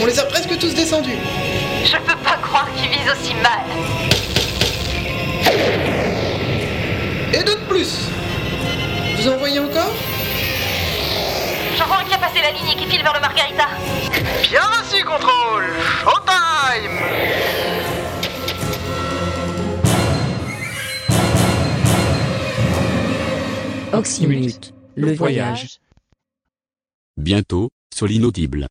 On les a presque tous descendus. Je peux pas croire qu'ils visent aussi mal. Et deux de plus. Vous en voyez encore? J'en vois un qui a passé la ligne et qui file vers le Margarita. Bien reçu, contrôle Showtime Oxymute, le voyage. Bientôt, sur l'inaudible.